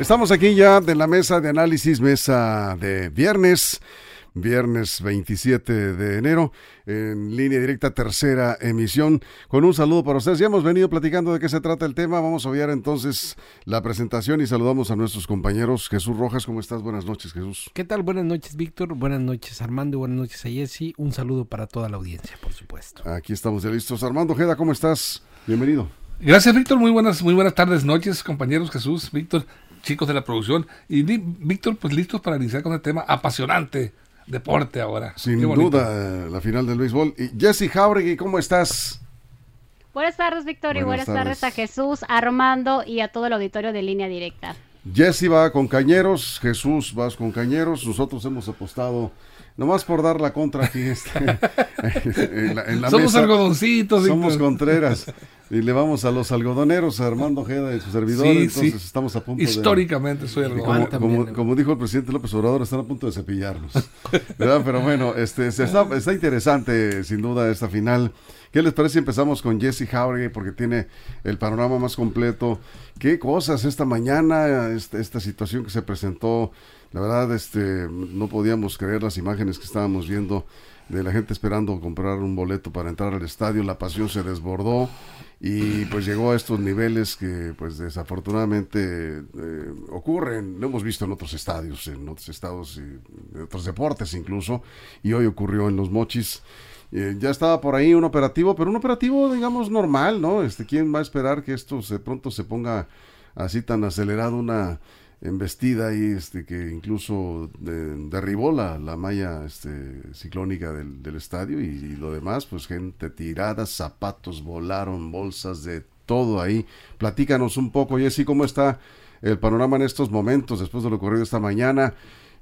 Estamos aquí ya de la mesa de análisis, mesa de viernes viernes 27 de enero, en línea directa, tercera emisión, con un saludo para ustedes. Ya hemos venido platicando de qué se trata el tema, vamos a obviar entonces la presentación y saludamos a nuestros compañeros. Jesús Rojas, ¿cómo estás? Buenas noches, Jesús. ¿Qué tal? Buenas noches, Víctor. Buenas noches, Armando. Buenas noches a. Un saludo para toda la audiencia, por supuesto. Aquí estamos ya listos. Armando Jeda, ¿cómo estás? Bienvenido. Gracias, Víctor. Muy buenas, muy buenas tardes, noches, compañeros Jesús, Víctor, chicos de la producción. Y Víctor, pues listos para iniciar con el tema apasionante deporte ahora. Sin duda, la final del béisbol. Y Jesse Jauregui, ¿cómo estás? Buenas tardes, Víctor, y buenas tardes. a Jesús, Armando y a todo el auditorio de línea directa. Jesse va con Cañeros, Jesús vas con Cañeros, nosotros hemos apostado nomás por dar la contra aquí este, en, la, Somos algodoncitos. Somos Contreras. Y le vamos a los algodoneros, a Armando Ojeda y su servidor. entonces estamos a punto Históricamente soy algodonero. Como, como, dijo el presidente López Obrador, están a punto de cepillarnos. Pero bueno, este, está, está, interesante sin duda esta final. ¿Qué les parece si empezamos con Jesse Jauregui? Porque tiene el panorama más completo. ¿Qué cosas esta mañana, esta, esta situación que se presentó? La verdad, este, no podíamos creer las imágenes que estábamos viendo de la gente esperando comprar un boleto para entrar al estadio. La pasión se desbordó y pues llegó a estos niveles que pues desafortunadamente eh, ocurren, lo hemos visto en otros estadios, en otros estados y en otros deportes incluso, y hoy ocurrió en los mochis. Eh, ya estaba por ahí un operativo, pero un operativo digamos normal, ¿no? Este, ¿quién va a esperar que esto de pronto se ponga así tan acelerado una embestida y este que incluso derribó la, la malla este, ciclónica del, del estadio y, lo demás, pues gente tirada, zapatos volaron, bolsas de todo ahí. Platícanos un poco, Jessy, cómo está el panorama en estos momentos después de lo ocurrido esta mañana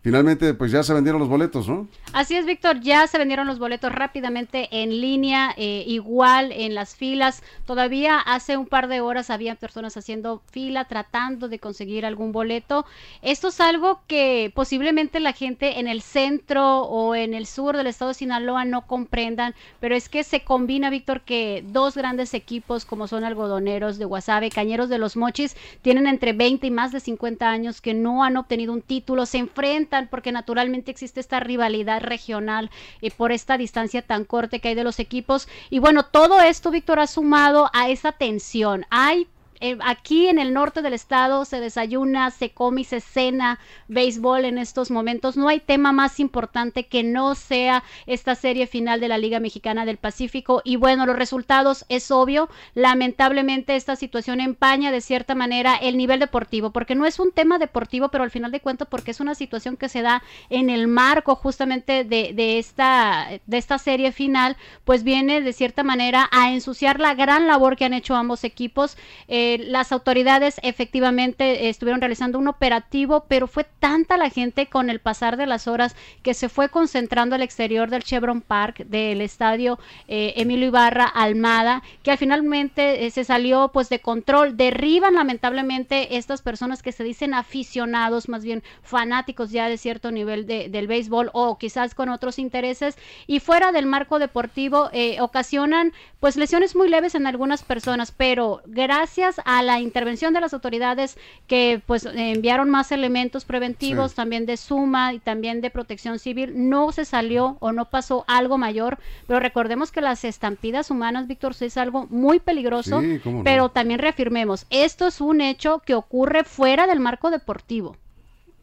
finalmente pues ya se vendieron los boletos, ¿no? Así es, Víctor, ya se vendieron los boletos rápidamente en línea, eh, igual en las filas. Todavía hace un par de horas había personas haciendo fila tratando de conseguir algún boleto. Esto es algo que posiblemente la gente en el centro o en el sur del estado de Sinaloa no comprendan, pero es que se combina, Víctor, que dos grandes equipos como son algodoneros de Guasave, Cañeros de los Mochis, tienen entre 20 y más de 50 años que no han obtenido un título, se enfrentan porque naturalmente existe esta rivalidad regional y por esta distancia tan corta que hay de los equipos. Y bueno, todo esto, Víctor, ha sumado a esa tensión. Hay eh, aquí en el norte del estado se desayuna, se come y se cena béisbol en estos momentos. No hay tema más importante que no sea esta serie final de la Liga Mexicana del Pacífico. Y bueno, los resultados es obvio. Lamentablemente esta situación empaña de cierta manera el nivel deportivo, porque no es un tema deportivo, pero al final de cuentas porque es una situación que se da en el marco justamente de, esta, de esta serie final, pues viene de cierta manera a ensuciar la gran labor que han hecho ambos equipos. Eh, las autoridades efectivamente estuvieron realizando un operativo, pero fue tanta la gente con el pasar de las horas que se fue concentrando al exterior del Chevron Park, del estadio eh, Emilio Ibarra Almada, que al finalmente eh, se salió pues de control. Derriban lamentablemente estas personas que se dicen aficionados, más bien fanáticos ya de cierto nivel del béisbol o quizás con otros intereses y fuera del marco deportivo eh, ocasionan pues lesiones muy leves en algunas personas, pero gracias a la intervención de las autoridades que pues enviaron más elementos preventivos, también de suma y también de protección civil, no se salió o no pasó algo mayor, pero recordemos que las estampidas humanas, Víctor, es algo muy peligroso, pero también reafirmemos, esto es un hecho que ocurre fuera del marco deportivo.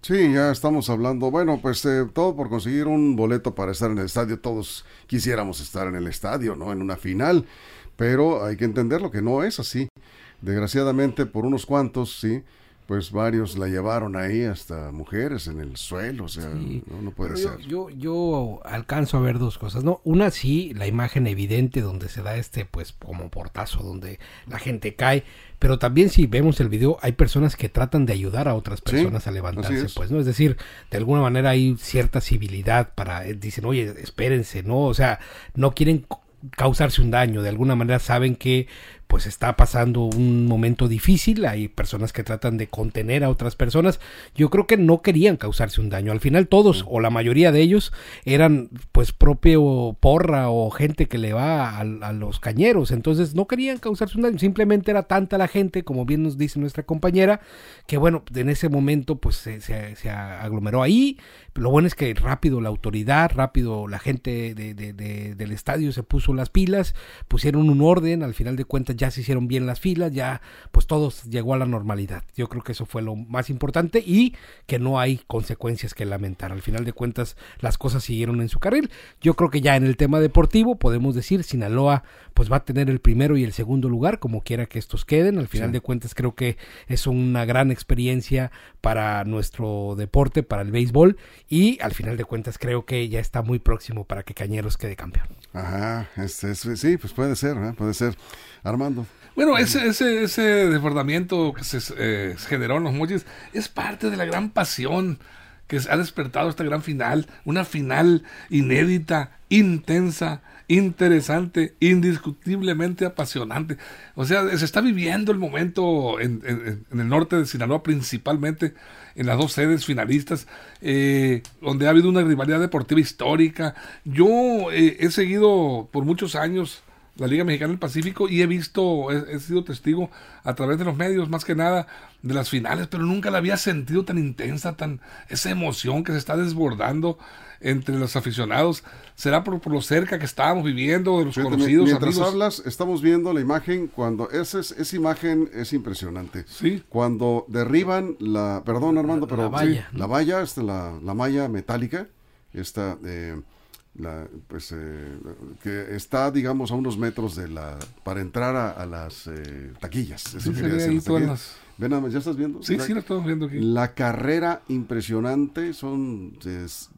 Sí, ya estamos hablando, bueno, pues eh, todo por conseguir un boleto para estar en el estadio, todos quisiéramos estar en el estadio, ¿no? En una final, pero hay que entender lo que no es así desgraciadamente por unos cuantos, sí, pues varios la llevaron ahí hasta mujeres en el suelo, o sea, no, no, puede Pero ser. Yo, yo, yo alcanzo a ver dos cosas, ¿no? Una sí, la imagen evidente donde se da este, pues, como portazo, donde la gente cae, pero también si vemos el video, hay personas que tratan de ayudar a otras Sí, personas a levantarse, es. pues, ¿no? Es decir, de alguna manera hay cierta civilidad para, eh, dicen, oye, espérense, ¿no? O sea, no quieren causarse un daño, de alguna manera saben que pues está pasando un momento difícil, hay personas que tratan de contener a otras personas, yo creo que no querían causarse un daño, al final todos o la mayoría de ellos eran pues propio porra o gente que le va a, a los cañeros, entonces no querían causarse un daño, simplemente era tanta la gente, como bien nos dice nuestra compañera, que bueno, en ese momento pues se, se- se aglomeró ahí, lo bueno es que rápido la autoridad, rápido la gente de- de- de- del estadio se puso las pilas, pusieron un orden, al final de cuentas ya se hicieron bien las filas, ya pues todo llegó a la normalidad. Yo creo que eso fue lo más importante y que no hay consecuencias que lamentar. Al final de cuentas las cosas siguieron en su carril. Yo creo que ya en el tema deportivo podemos decir Sinaloa pues va a tener el primero y el segundo lugar como quiera que estos queden. Al final de cuentas creo que es una gran experiencia para nuestro deporte, para el béisbol y al final de cuentas creo que ya está muy próximo para que Cañeros quede campeón. Ajá, este, es- sí, pues puede ser, ¿eh? puede ser. Armando. Bueno, ese, ese, ese desbordamiento que se, eh, se generó en los mochis es parte de la gran pasión que ha despertado esta gran final. Una final inédita, intensa, interesante, indiscutiblemente apasionante. O sea, se está viviendo el momento en, en- en el norte de Sinaloa, principalmente en las dos sedes finalistas, eh, donde ha habido una rivalidad deportiva histórica. Yo eh, he seguido por muchos años la Liga Mexicana del Pacífico y he visto, he, he sido testigo a través de los medios, más que nada, de las finales, pero nunca la había sentido tan intensa, tan esa emoción que se está desbordando entre los aficionados. ¿Será por, por lo cerca que estábamos viviendo, de los Fíjate, conocidos mientras amigos? hablas, estamos viendo la imagen cuando esa, es- esa imagen es impresionante. Sí. Cuando derriban la, perdón Armando, pero la valla, sí, la valla, esta, la, la malla metálica, esta, eh, la, pues, eh, que está, digamos, a unos metros de la, para entrar a, a las eh, taquillas. Eso Sí, quería se ve decir, ahí las todas taquillas. las- Ve nada más, ¿ya estás viendo? Sí, La- sí, lo estamos viendo aquí. La carrera impresionante, son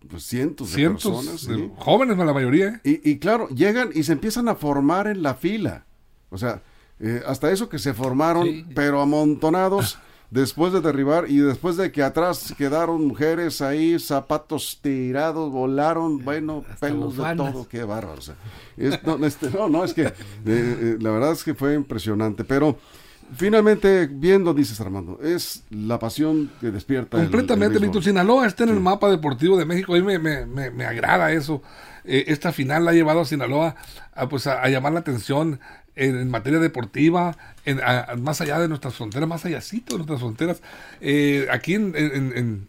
pues, cientos, de personas. de ¿sí? jóvenes, la mayoría. Y, y claro, llegan y se empiezan a formar en la fila. O sea, eh, hasta eso que se formaron, Sí. pero amontonados después de derribar y después de que atrás quedaron mujeres ahí, zapatos tirados, volaron, bueno, Hasta pelos de todo, qué bárbaro. o sea, es- no, este, no, no, es que eh, eh, la verdad es que fue impresionante, pero finalmente, viendo, dices Armando, es la pasión que despierta. el- el Completamente, béisbol. Víctor. Sinaloa está en el mapa deportivo de México. A mí me, me, me, me agrada eso. Eh, esta final la ha llevado a Sinaloa a, pues, a, a llamar la atención en, materia deportiva, en, más allá de nuestras fronteras, más allácito de nuestras fronteras, eh, aquí en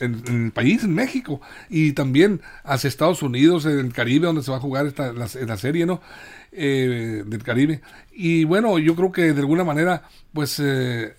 el país, en México, y también hacia Estados Unidos, en el Caribe, donde se va a jugar esta, la, la serie, ¿no? Eh, del Caribe. Y bueno, yo creo que de alguna manera, pues... eh,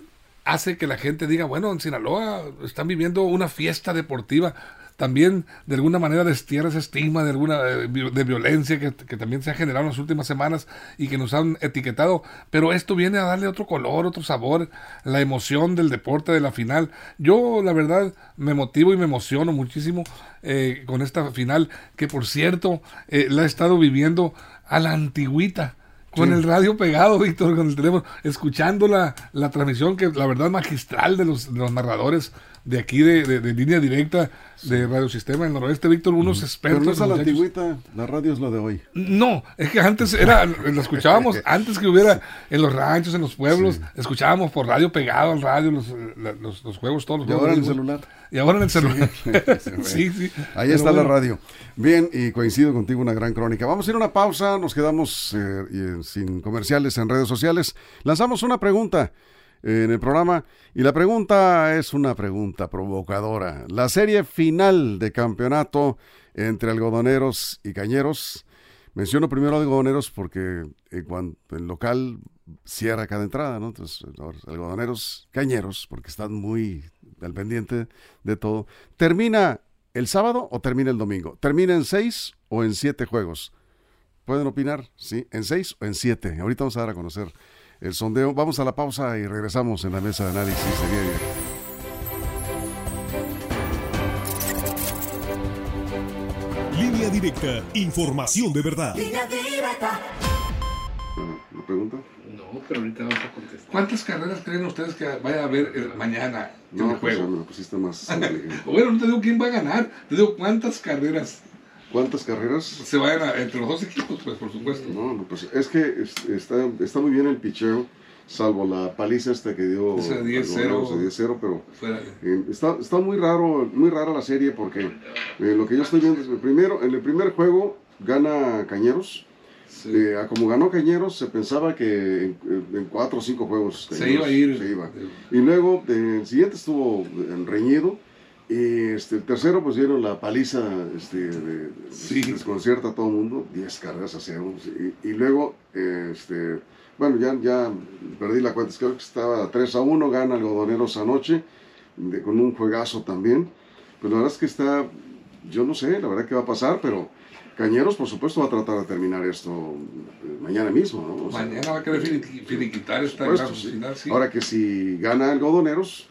hace que la gente diga, bueno, en Sinaloa están viviendo una fiesta deportiva. También, de alguna manera, destierra ese estigma de alguna eh, de violencia que, que también se ha generado en las últimas semanas y que nos han etiquetado. Pero esto viene a darle otro color, otro sabor, la emoción del deporte, de la final. Yo, la verdad, me motivo y me emociono muchísimo eh, con esta final, que por cierto, eh, la he estado viviendo a la antigüita. Con el radio pegado, Víctor, con el teléfono, escuchando la, la transmisión que la verdad magistral de los, de los narradores de aquí de, de- de línea directa de Radio Sistema del Noroeste, Víctor, unos expertos. Pero no es a la muchachos. antigüita, la radio es lo de hoy. No, es que antes era, lo escuchábamos antes que hubiera en los ranchos, en los pueblos, escuchábamos por radio pegado al radio los, los, los juegos, todos los Y ahora en el celular. Y ahora en el celular. Sí, sí. Ahí está la radio. Bien, y coincido contigo, una gran crónica. Vamos a ir a una pausa, nos quedamos eh, sin comerciales en redes sociales. Lanzamos una pregunta en el programa y la pregunta es una pregunta provocadora. La serie final de campeonato entre algodoneros y cañeros. Menciono primero algodoneros porque eh, cuando el local cierra cada entrada, ¿no? Entonces, algodoneros cañeros, porque están muy al pendiente de todo. ¿Termina el sábado o termina el domingo? ¿Termina en seis o en siete juegos? ¿Pueden opinar? Sí, en seis o en siete. Ahorita vamos a dar a conocer el sondeo. Vamos a la pausa y regresamos en la mesa de análisis de día Línea directa, información de verdad. Línea directa. ¿La pregunta? No, pero ahorita vamos a contestar. ¿Cuántas carreras creen ustedes que vaya a haber eh, mañana en no, el juego? Pues, me pusiste más. bueno, no te digo quién va a ganar, te digo cuántas carreras. ¿Cuántas carreras? Se vayan a, entre los dos equipos, pues, por supuesto. No, no, pues es que está, está muy bien el picheo salvo la paliza esta que dio 10-0 pero eh, está, está muy raro muy rara la serie porque eh, lo que yo estoy viendo es primero en el primer juego gana Cañeros eh, como ganó Cañeros se pensaba que en, cuatro o cinco juegos se iba a ir y luego el siguiente estuvo reñido este, el tercero pues dieron la paliza este, de, desconcierta a todo el mundo 10 carreras a cero y, y luego este bueno, ya, ya perdí la cuenta, creo que estaba 3 a 1, gana Algodoneros anoche, con un juegazo también. Pero la verdad es que está, yo no sé, la verdad que va a pasar, pero Cañeros, por supuesto, va a tratar de terminar esto eh, mañana mismo, ¿no? mañana va a querer finiquitar esta gran final, Ahora que si gana Algodoneros,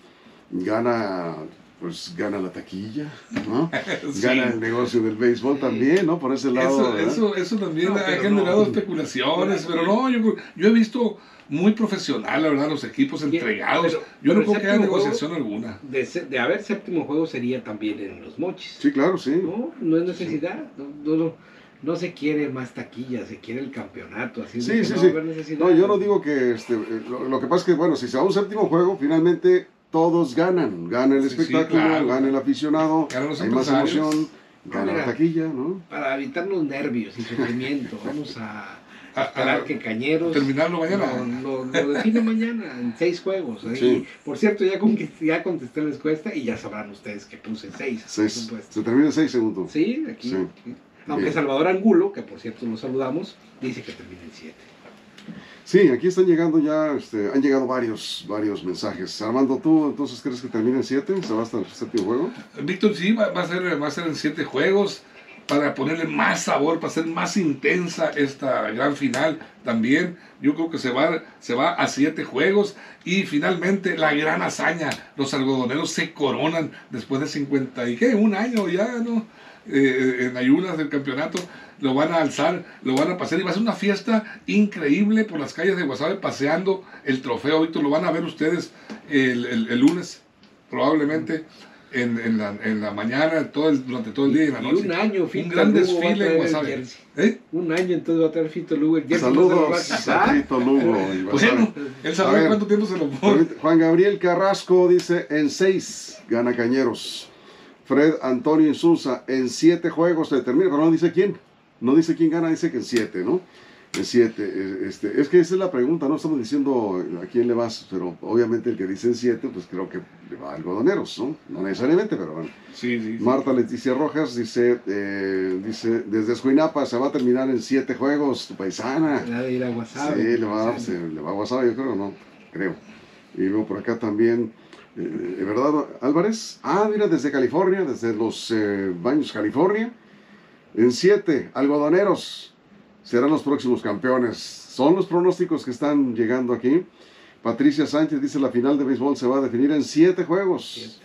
gana pues gana la taquilla, ¿no? Gana el negocio del béisbol también, ¿no? Por ese lado. Eso, eso, también ha generado especulaciones, pero no, yo, yo he visto muy profesional, la verdad, los equipos entregados. yo no creo que haya negociación alguna. De, de, haber séptimo juego sería también en los mochis. Sí, claro, sí. No, no es necesidad. No, no, no, se quiere más taquilla, se quiere el campeonato. Así sí, sí, sí. No, yo no digo que. Este, eh, lo, lo, que pasa es que, bueno, si se va a un séptimo juego, finalmente todos ganan. Gana el espectáculo, gana el aficionado, hay más emoción, gana la taquilla, ¿no? Para evitar los nervios y sufrimiento, vamos a, esperar que Cañeros... Terminarlo mañana. Lo, define mañana en seis juegos. ¿eh? por cierto, ya, con, ya contesté la encuesta y ya sabrán ustedes que puse seis. seis. Se termina en seis segundos. Sí, aquí. Aunque Salvador Angulo, que por cierto lo saludamos, dice que termina en siete. Sí, aquí están llegando ya, este, han llegado varios, varios mensajes. Armando, ¿tú entonces crees que termine en siete? ¿Se va hasta el séptimo juego? Víctor, sí, va, a ser, va a ser en siete juegos para ponerle más sabor, para hacer más intensa esta gran final también. Yo creo que se va, se va a siete juegos y finalmente la gran hazaña, los algodoneros se coronan después de 50 y qué, un año ya, ¿no? Eh, en ayunas del campeonato lo van a alzar, lo van a pasar y va a ser una fiesta increíble por las calles de Guasave paseando el trofeo. Ahorita lo van a ver ustedes el, lunes, probablemente. En, en, la, en la mañana, todo el, durante todo el día y la noche. un año, Fito Un gran desfile en Guasave. ¿Eh? Un año entonces va a tener Fito Lugo. Saludos a Fito Lugo. bueno, él sabe cuánto tiempo se lo pone. Juan Gabriel Carrasco dice, en seis gana Cañeros. Fred Antonio Insulza, en siete juegos se termina, pero no dice quién. No dice quién gana, dice que en siete, ¿no? En siete. Este, es que esa es la pregunta, no estamos diciendo a quién le vas, pero obviamente el que dice en siete, pues creo que le va a algodoneros, ¿no? No necesariamente, pero bueno. Sí, sí, Marta Leticia Rojas dice, eh, dice, desde Escuinapa se va a terminar en siete juegos, tu paisana. Le ir a WhatsApp. Sí, le va, le va a WhatsApp, yo creo, ¿no? Creo. Y luego por acá también, eh, ¿verdad, Álvarez? Ah, mira, desde California, desde los eh, Baños, California. En siete, algodoneros serán los próximos campeones. Son los pronósticos que están llegando aquí. Patricia Sánchez dice la final de béisbol se va a definir en siete juegos.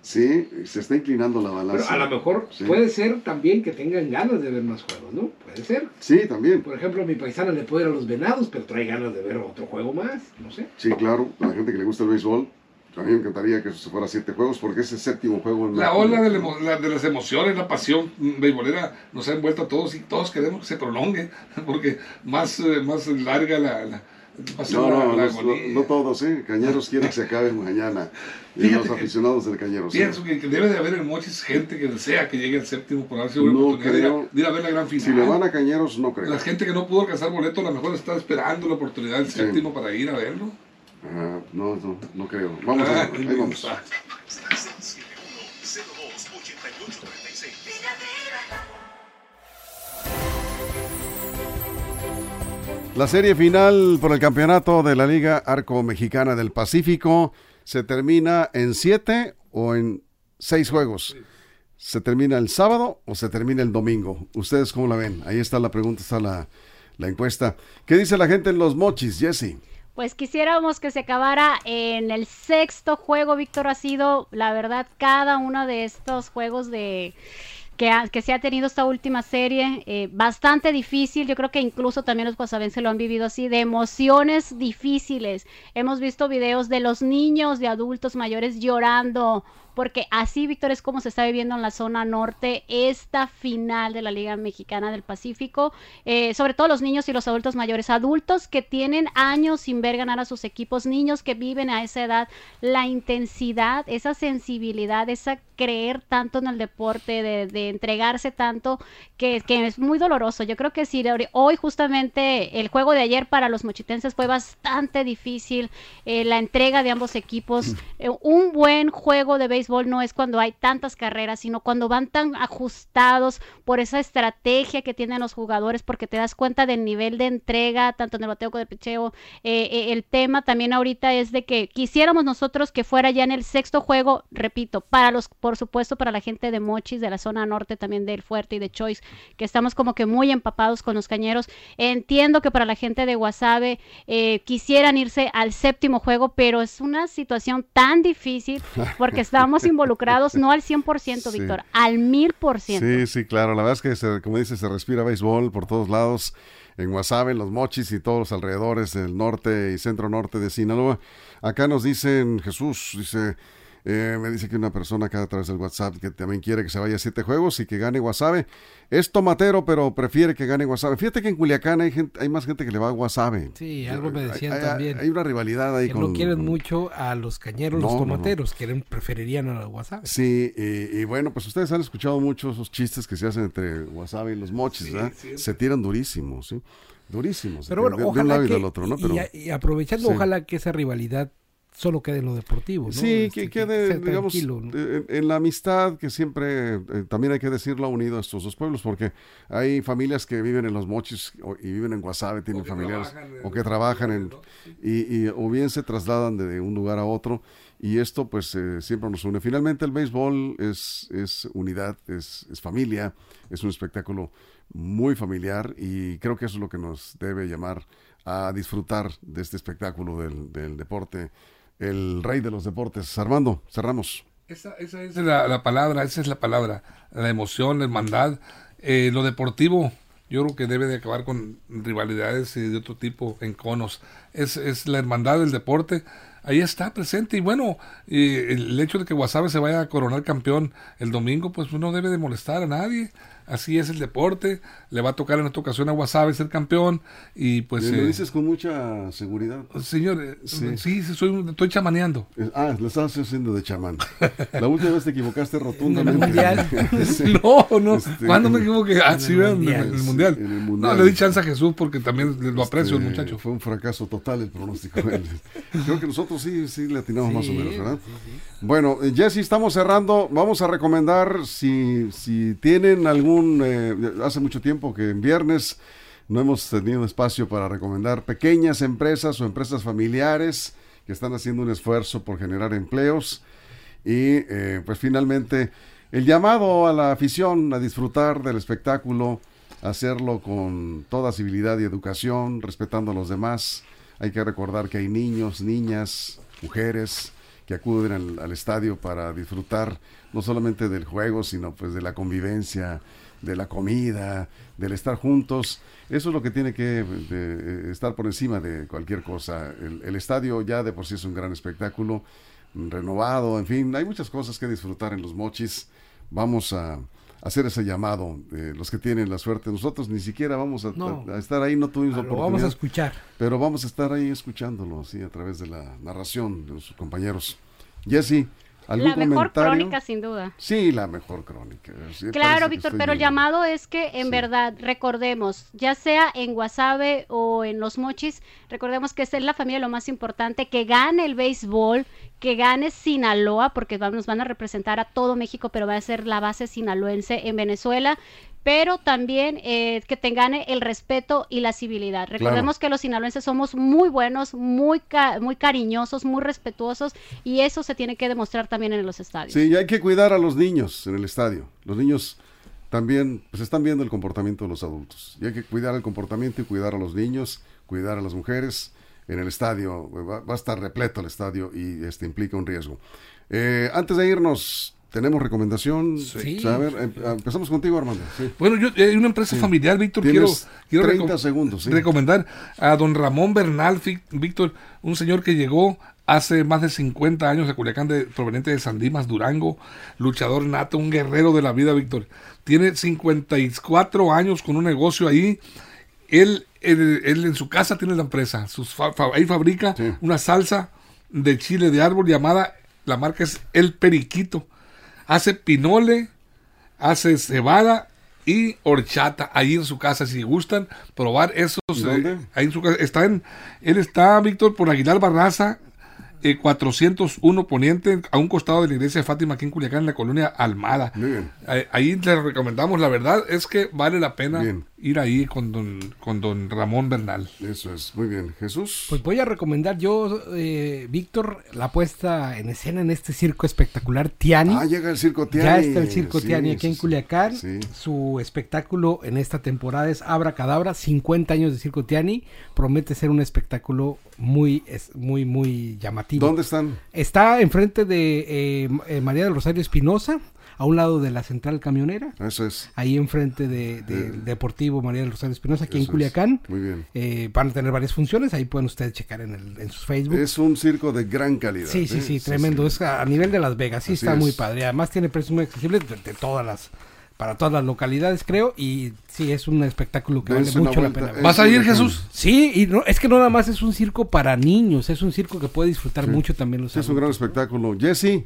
Sí, se está inclinando la balanza. Pero a lo mejor puede ser también que tengan ganas de ver más juegos, ¿no? Puede ser. Sí, también. Por ejemplo, a mi paisana le puede ir a los venados, pero trae ganas de ver otro juego más, no sé. Sí, claro, a la gente que le gusta el béisbol a mí me encantaría que se fuera siete juegos porque ese séptimo juego... La, ola de, de, las emociones, la pasión beisbolera nos ha envuelto a todos y todos queremos que se prolongue porque más, eh, más larga la... la no, no, no, no, todos, ¿eh? Cañeros quieren que se acabe mañana. Y los aficionados del Cañeros. Pienso que, debe de haber en Mochis gente que desea que llegue al séptimo por haber una oportunidad de, ir a ver la gran final. Si le van a Cañeros, no creo. La gente que no pudo alcanzar boleto a lo mejor está esperando la oportunidad del séptimo para ir a verlo. Ah, no, no, no creo. Vamos a ver, ahí vamos. La serie final por el campeonato de la Liga Arco Mexicana del Pacífico se termina en siete o en seis juegos. ¿Se termina el sábado o se termina el domingo? ¿Ustedes cómo la ven? Ahí está la pregunta, está la, la encuesta. ¿Qué dice la gente en los mochis, Jesse? Pues quisiéramos que se acabara en el sexto juego, Víctor. Ha sido, la verdad, cada uno de estos juegos de que, que se ha tenido esta última serie, eh, bastante difícil. Yo creo que incluso también los guasavenses lo han vivido así, de emociones difíciles. Hemos visto videos de los niños, de adultos mayores llorando porque así, Víctor, es como se está viviendo en la zona norte esta final de la Liga Mexicana del Pacífico, eh, sobre todo los niños y los adultos mayores, adultos que tienen años sin ver ganar a sus equipos, niños que viven a esa edad, la intensidad, esa sensibilidad, esa creer tanto en el deporte, de, entregarse tanto, que, que, es muy doloroso. Yo creo que si hoy justamente el juego de ayer para los mochitenses fue bastante difícil, eh, la entrega de ambos equipos, eh, un buen juego de béisbol no es cuando hay tantas carreras, sino cuando van tan ajustados por esa estrategia que tienen los jugadores, porque te das cuenta del nivel de entrega, tanto en el bateo como de picheo. Eh, eh, el tema también ahorita es de que quisiéramos nosotros que fuera ya en el sexto juego, repito, para los, por supuesto, para la gente de Mochis, de la zona norte también del Fuerte y de Choice, que estamos como que muy empapados con los cañeros. Entiendo que para la gente de Guasave eh, quisieran irse al séptimo juego, pero es una situación tan difícil porque estamos involucrados no al 100%, Víctor, al 1000%. Sí, sí, claro. La verdad es que, como dice, se respira béisbol por todos lados. En Guasave, en los Mochis y todos los alrededores del norte y centro norte de Sinaloa. Acá nos dicen, Jesús, dice, eh, me dice que una persona acá a través del WhatsApp que también quiere que se vaya a siete juegos y que gane Guasave. Es tomatero, pero prefiere que gane Guasave. Fíjate que en Culiacán hay, gente, hay más gente que le va a Guasave. Sí, algo me decían también. Hay una rivalidad ahí. Que no quieren mucho a los cañeros, los tomateros, quieren, preferirían a Guasave. Sí, y, bueno, pues ustedes han escuchado mucho esos chistes que se hacen entre Guasave y los mochis, ¿verdad? Se tiran durísimos, ¿sí? Durísimos. Pero bueno, ojalá que, y, aprovechando, ojalá que esa rivalidad solo quede en lo deportivo. ¿no? Sí, que este, quede, digamos, en, la amistad, que siempre, eh, también hay que decirlo, unido a estos dos pueblos, porque hay familias que viven en los mochis y viven en Guasave, tienen familiares, o que trabajan en, y, o bien se trasladan de un lugar a otro, y esto pues eh, siempre nos une. Finalmente el béisbol es, es unidad, es, es familia, es un espectáculo muy familiar, y creo que eso es lo que nos debe llamar a disfrutar de este espectáculo del, del deporte el rey de los deportes. Armando, cerramos. Esa, esa es la, palabra, esa es la palabra, la emoción, la hermandad, eh, lo deportivo. Yo creo que debe de acabar con rivalidades de otro tipo en conos. Es, es la hermandad del deporte. Ahí está presente. Y bueno, el hecho de que Guasave se vaya a coronar campeón el domingo, pues no debe de molestar a nadie así es el deporte, le va a tocar en esta ocasión a Guasave ser campeón y pues... lo eh, dices con mucha seguridad. Señor, eh, sí, soy, estoy chamaneando. Ah, lo estás haciendo de chamán. La última vez te equivocaste rotundamente. mundial? No, no, este, ¿cuándo me equivoqué? Ah, sí, en, el mundial. En el mundial. No, le di chance a Jesús porque también lo aprecio el este, muchacho. Fue un fracaso total el pronóstico. Creo que nosotros sí, sí le atinamos más o menos, ¿verdad? Bueno, eh, Jesse, estamos cerrando. Vamos a recomendar si, si tienen algún eh, hace mucho tiempo que en viernes no hemos tenido espacio para recomendar pequeñas empresas o empresas familiares que están haciendo un esfuerzo por generar empleos. Y eh, pues finalmente el llamado a la afición a disfrutar del espectáculo, hacerlo con toda civilidad y educación, respetando a los demás. Hay que recordar que hay niños, niñas, mujeres que acuden al, al estadio para disfrutar no solamente del juego, sino pues de la convivencia, de la comida, del estar juntos. Eso es lo que tiene que estar por encima de cualquier cosa. El, estadio ya de por sí es un gran espectáculo, renovado, en fin, hay muchas cosas que disfrutar en los mochis. Vamos a hacer ese llamado, los que tienen la suerte. Nosotros ni siquiera vamos a, estar ahí, no tuvimos oportunidad. vamos a escuchar. Pero vamos a estar ahí escuchándolo, sí, a través de la narración de nuestros compañeros. Jesse, la mejor crónica, sin duda. Sí, la mejor crónica. claro, Víctor, pero el llamado es que en verdad recordemos, ya sea en Guasave o en Los Mochis, recordemos que es la familia lo más importante, que gane el béisbol, que gane Sinaloa, porque nos van a representar a todo México, pero va a ser la base sinaloense en Venezuela pero también eh, que tengan el respeto y la civilidad. Recordemos que los sinaloenses somos muy buenos, muy, muy cariñosos, muy respetuosos y eso se tiene que demostrar también en los estadios. Sí, y hay que cuidar a los niños en el estadio. Los niños también pues están viendo el comportamiento de los adultos y hay que cuidar el comportamiento y cuidar a los niños, cuidar a las mujeres. en el estadio, va, va a estar repleto el estadio y este implica un riesgo. Eh, antes de irnos, tenemos recomendación. Sí. A ver, em- empezamos contigo, Armando. Sí. Bueno, yo, hay una empresa familiar, Víctor, quiero, Tienes quiero 30 recom- segundos, sí. recomendar a don Ramón Bernal, Víctor, un señor que llegó hace más de 50 años a Culiacán, de, proveniente de San Dimas, Durango, luchador nato, un guerrero de la vida, Víctor. Tiene 54 años con un negocio ahí. Él, él, él en su casa tiene la empresa. Sus fa- fa- ahí fabrica Sí. una salsa de chile de árbol llamada, la marca es El Periquito. Hace pinole, hace cebada y horchata ahí en su casa. Si gustan probar esos. ¿Dónde? eh, ahí en su casa. Está en, él está, Víctor, por Aguilar Barraza, eh, 401 Poniente, a un costado de la iglesia de Fátima, aquí en Culiacán, en la colonia Almada. Muy bien. Eh, Ahí le recomendamos, la verdad es que vale la pena Bien. Ir ahí con don, con don Ramón Bernal. Eso es, muy bien. Jesús. Pues voy a recomendar yo, eh, Víctor, la puesta en escena en este circo espectacular Tiani. ah, llega el circo Tiani. Ya está el circo Sí, Tiani aquí sí, en. Culiacán. Sí. Su espectáculo en esta temporada es Abra Cadabra, 50 años de circo Tiani. Promete ser un espectáculo muy, es, muy, muy llamativo. ¿Dónde están? Está enfrente de eh, eh, María del Rosario Espinosa, a un lado de la central camionera. Eso es. Ahí enfrente de, de- del Deportivo María del Rosario Espinosa, aquí en Culiacán. es. Muy bien. Eh, van a tener varias funciones, ahí pueden ustedes checar en, el, en sus Facebook. Es un circo de gran calidad. Sí, sí, ¿eh? sí, tremendo. Es a, a nivel de Las Vegas, sí Así está muy padre. Además tiene precios muy accesibles de, de todas las, para todas las localidades, creo. Y sí, es un espectáculo que Dense vale mucho la pena. ¿Vas a ir, Jesús? Sí, y no, es que no nada más es un circo para niños, es un circo que puede disfrutar mucho también los es un gran espectáculo. Jesse.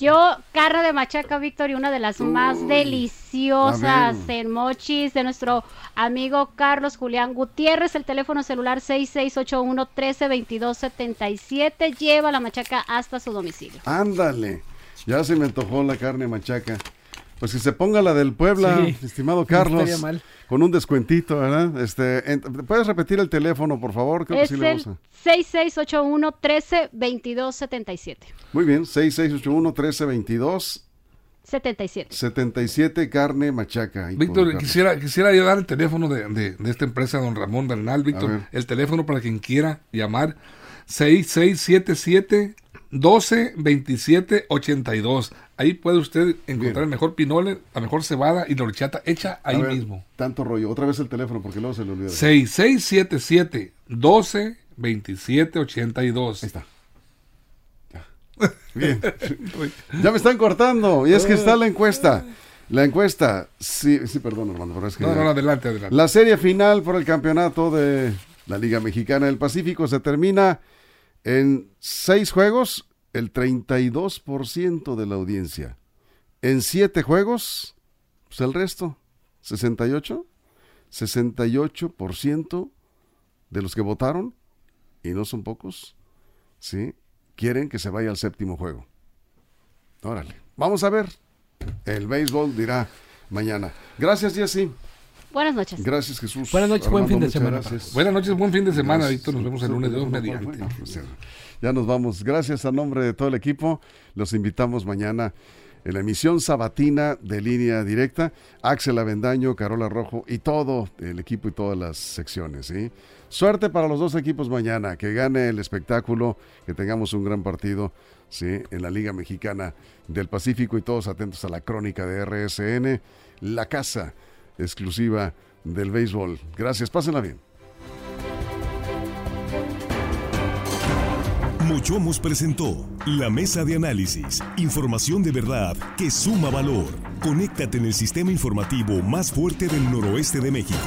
Yo, carne de machaca, Víctor, y una de las más deliciosas en mochis de nuestro amigo Carlos Julián Gutiérrez. El teléfono celular 6681-132277. Lleva la machaca hasta su domicilio. Ándale. Ya se me antojó la carne machaca. Pues que se ponga la del Puebla, Sí, estimado Carlos. mal. Con un descuentito, ¿verdad? Este, en- ¿Puedes repetir el teléfono, por favor? Creo que Es sí le el vamos a- 6681-132277. Muy bien, 6681-1322. 77. 77 carne machaca. Víctor, quisiera, quisiera yo dar el teléfono de, de- de esta empresa, don Ramón Bernal. Víctor, el teléfono para quien quiera llamar, 6677 12 27 82. Ahí puede usted encontrar Bien. el mejor pinole, la mejor cebada y la horchata hecha ahí ver, mismo. Tanto rollo. Otra vez el teléfono porque luego se le olvida. 6677 12 27 82. Ahí está. Ya. Bien. ya me están cortando. Y es que está la encuesta. La encuesta. Sí, sí, perdón, hermano. Pero es que No, no, no, adelante, adelante. La serie final por el campeonato de la Liga Mexicana del Pacífico se termina en seis juegos, el 32% de la audiencia. En siete juegos, pues el resto, 68, 68% de los que votaron, y no son pocos, ¿sí? Quieren que se vaya al séptimo juego. Órale, vamos a ver. El béisbol dirá mañana. Gracias, Jesse. Buenas noches. Gracias, Jesús. Buenas noches, buen fin de semana gracias. Buenas noches, buen fin de semana. Víctor. Nos vemos el lunes de dos mediante. Ya nos vamos. Gracias a nombre de todo el equipo. Los invitamos mañana en la emisión sabatina de línea directa. Axel Avendaño, Carola Rojo y todo el equipo y todas las secciones. ¿sí? Suerte para los dos equipos mañana. Que gane el espectáculo, que tengamos un gran partido ¿sí? en la Liga Mexicana del Pacífico y todos atentos a la crónica de RSN, la casa exclusiva del béisbol. Gracias, pásenla bien. Mochomos presentó la mesa de análisis. Información de verdad que suma valor. Conéctate en el sistema informativo más fuerte del noroeste de México.